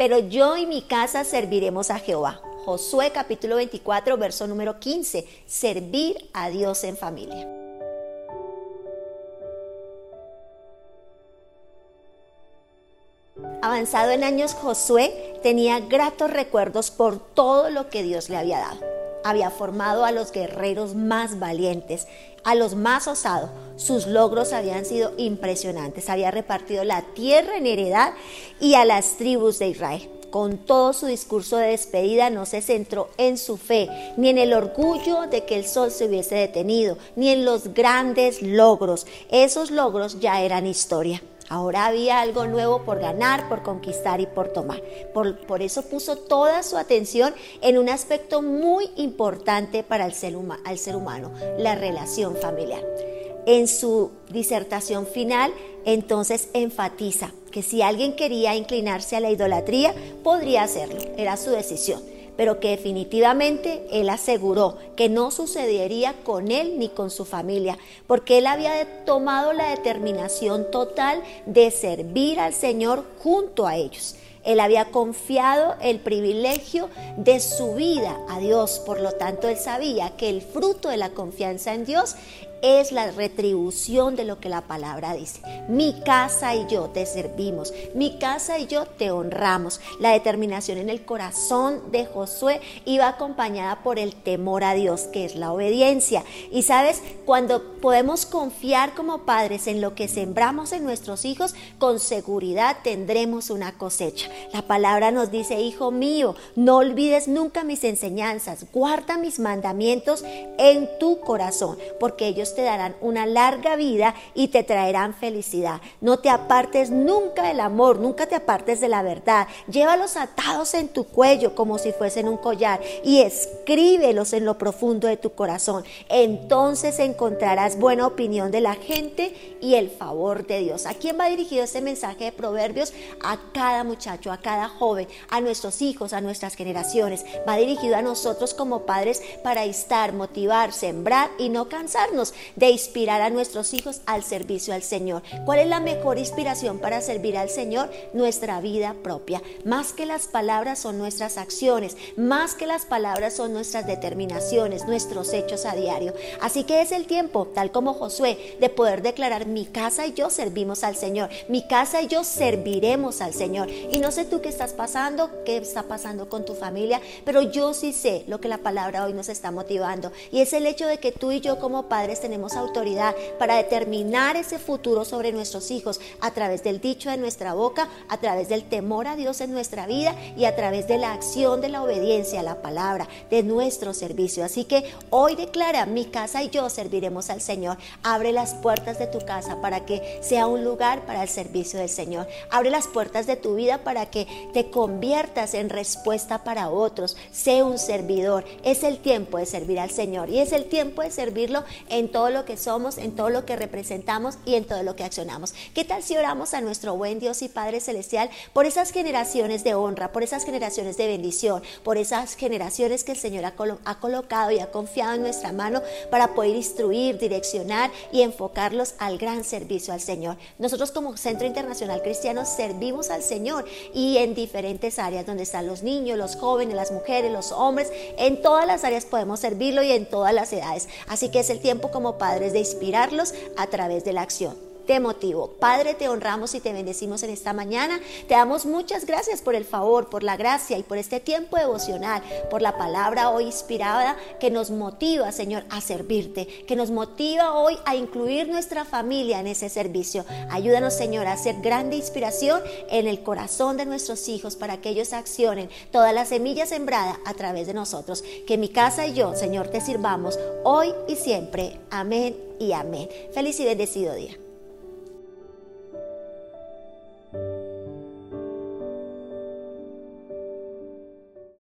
pero yo y mi casa serviremos a Jehová. Josué capítulo 24, verso número 15, servir a Dios en familia. Avanzado en años, Josué tenía gratos recuerdos por todo lo que Dios le había dado. Había formado a los guerreros más valientes, a los más osados. Sus logros habían sido impresionantes. Había repartido la tierra en heredad y a las tribus de Israel. Con todo su discurso de despedida no se centró en su fe, ni en el orgullo de que el sol se hubiese detenido, ni en los grandes logros. Esos logros ya eran historia. Ahora había algo nuevo por ganar, por conquistar y por tomar. Por, eso puso toda su atención en un aspecto muy importante para el ser, al ser humano, la relación familiar. En su disertación final, entonces enfatiza que si alguien quería inclinarse a la idolatría, podría hacerlo, era su decisión pero que definitivamente él aseguró que no sucedería con él ni con su familia, porque él había tomado la determinación total de servir al Señor junto a ellos. Él había confiado el privilegio de su vida a Dios, por lo tanto él sabía que el fruto de la confianza en Dios es la retribución de lo que la palabra dice. Mi casa y yo te servimos, mi casa y yo te honramos. La determinación en el corazón de Josué iba acompañada por el temor a Dios, que es la obediencia. Y sabes, cuando podemos confiar como padres en lo que sembramos en nuestros hijos, con seguridad tendremos una cosecha. La palabra nos dice, hijo mío, no olvides nunca mis enseñanzas, guarda mis mandamientos en tu corazón, porque ellos te darán una larga vida y te traerán felicidad. No te apartes nunca del amor, nunca te apartes de la verdad. Llévalos atados en tu cuello como si fuesen un collar y escríbelos en lo profundo de tu corazón. Entonces encontrarás buena opinión de la gente y el favor de Dios. ¿A quién va dirigido este mensaje de proverbios? A cada muchacho, a cada joven, a nuestros hijos, a nuestras generaciones. Va dirigido a nosotros como padres para estar, motivar, sembrar y no cansarnos de inspirar a nuestros hijos al servicio al Señor. ¿Cuál es la mejor inspiración para servir al Señor? Nuestra vida propia. Más que las palabras son nuestras acciones, más que las palabras son nuestras determinaciones, nuestros hechos a diario. Así que es el tiempo, tal como Josué, de poder declarar mi casa y yo servimos al Señor, mi casa y yo serviremos al Señor. Y no sé tú qué estás pasando, qué está pasando con tu familia, pero yo sí sé lo que la palabra hoy nos está motivando. Y es el hecho de que tú y yo como padres tenemos autoridad para determinar ese futuro sobre nuestros hijos a través del dicho de nuestra boca, a través del temor a Dios en nuestra vida y a través de la acción de la obediencia a la palabra, de nuestro servicio. Así que hoy declara, mi casa y yo serviremos al Señor. Abre las puertas de tu casa para que sea un lugar para el servicio del Señor. Abre las puertas de tu vida para que te conviertas en respuesta para otros. Sé un servidor. Es el tiempo de servir al Señor y es el tiempo de servirlo en todo todo lo que somos, en todo lo que representamos y en todo lo que accionamos. ¿Qué tal si oramos a nuestro buen Dios y Padre Celestial por esas generaciones de honra, por esas generaciones de bendición, por esas generaciones que el Señor ha, ha colocado y ha confiado en nuestra mano para poder instruir, direccionar y enfocarlos al gran servicio al Señor? Nosotros como Centro Internacional Cristiano servimos al Señor y en diferentes áreas donde están los niños, los jóvenes, las mujeres, los hombres, en todas las áreas podemos servirlo y en todas las edades. Así que es el tiempo como padres de inspirarlos a través de la acción motivo. Padre, te honramos y te bendecimos en esta mañana. Te damos muchas gracias por el favor, por la gracia y por este tiempo devocional, por la palabra hoy inspirada que nos motiva, Señor, a servirte, que nos motiva hoy a incluir nuestra familia en ese servicio. Ayúdanos, Señor, a hacer grande inspiración en el corazón de nuestros hijos para que ellos accionen todas las semillas sembradas a través de nosotros. Que mi casa y yo, Señor, te sirvamos hoy y siempre. Amén y amén. Feliz y bendecido día.